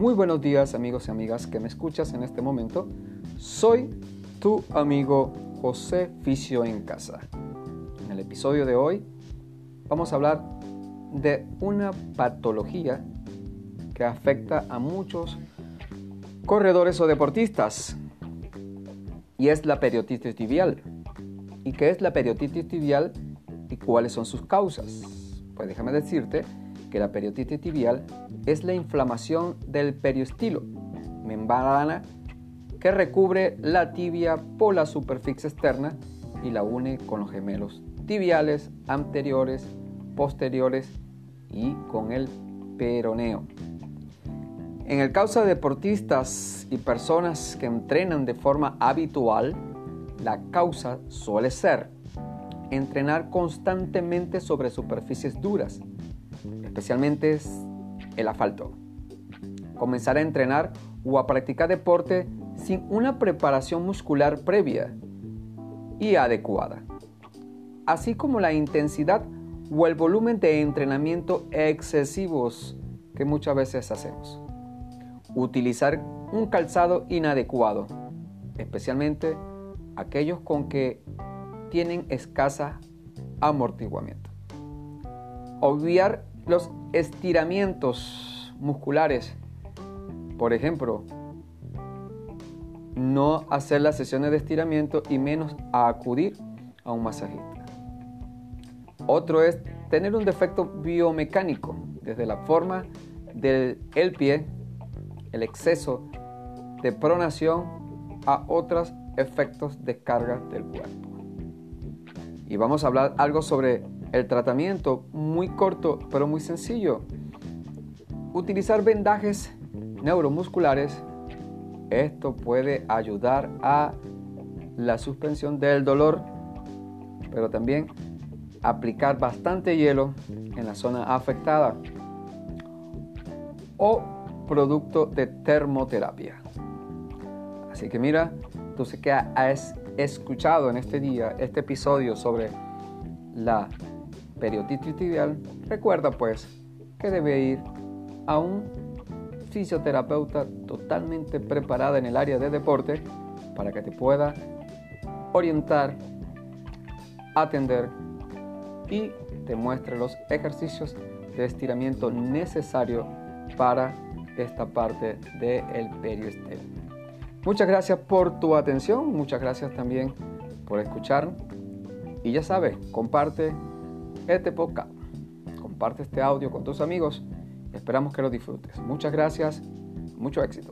Muy buenos días amigos y amigas que me escuchas en este momento. Soy tu amigo José Ficio en casa. En el episodio de hoy vamos a hablar de una patología que afecta a muchos corredores o deportistas y es la periotitis tibial. ¿Y qué es la periotitis tibial y cuáles son sus causas? Pues déjame decirte que la periotitis tibial es la inflamación del periostilo, membrana que recubre la tibia por la superficie externa y la une con los gemelos tibiales anteriores, posteriores y con el peroneo. En el caso de deportistas y personas que entrenan de forma habitual, la causa suele ser entrenar constantemente sobre superficies duras, especialmente el asfalto. Comenzar a entrenar o a practicar deporte sin una preparación muscular previa y adecuada, así como la intensidad o el volumen de entrenamiento excesivos que muchas veces hacemos. Utilizar un calzado inadecuado, especialmente aquellos con que tienen escasa amortiguamiento. Obviar los estiramientos musculares, por ejemplo, no hacer las sesiones de estiramiento y menos acudir a un masajista. Otro es tener un defecto biomecánico, desde la forma del pie, el exceso de pronación a otros efectos de carga del cuerpo. Y vamos a hablar algo sobre el tratamiento muy corto pero muy sencillo. Utilizar vendajes neuromusculares. Esto puede ayudar a la suspensión del dolor, pero también aplicar bastante hielo en la zona afectada o producto de termoterapia. Así que mira, tú sé que has escuchado en este día este episodio sobre la periotitis tibial, recuerda pues que debe ir a un fisioterapeuta totalmente preparada en el área de deporte para que te pueda orientar, atender y te muestre los ejercicios de estiramiento necesario para esta parte del periostelo. Muchas gracias por tu atención, muchas gracias también por escuchar. Y ya sabes, comparte este podcast, comparte este audio con tus amigos. Esperamos que lo disfrutes. Muchas gracias, mucho éxito.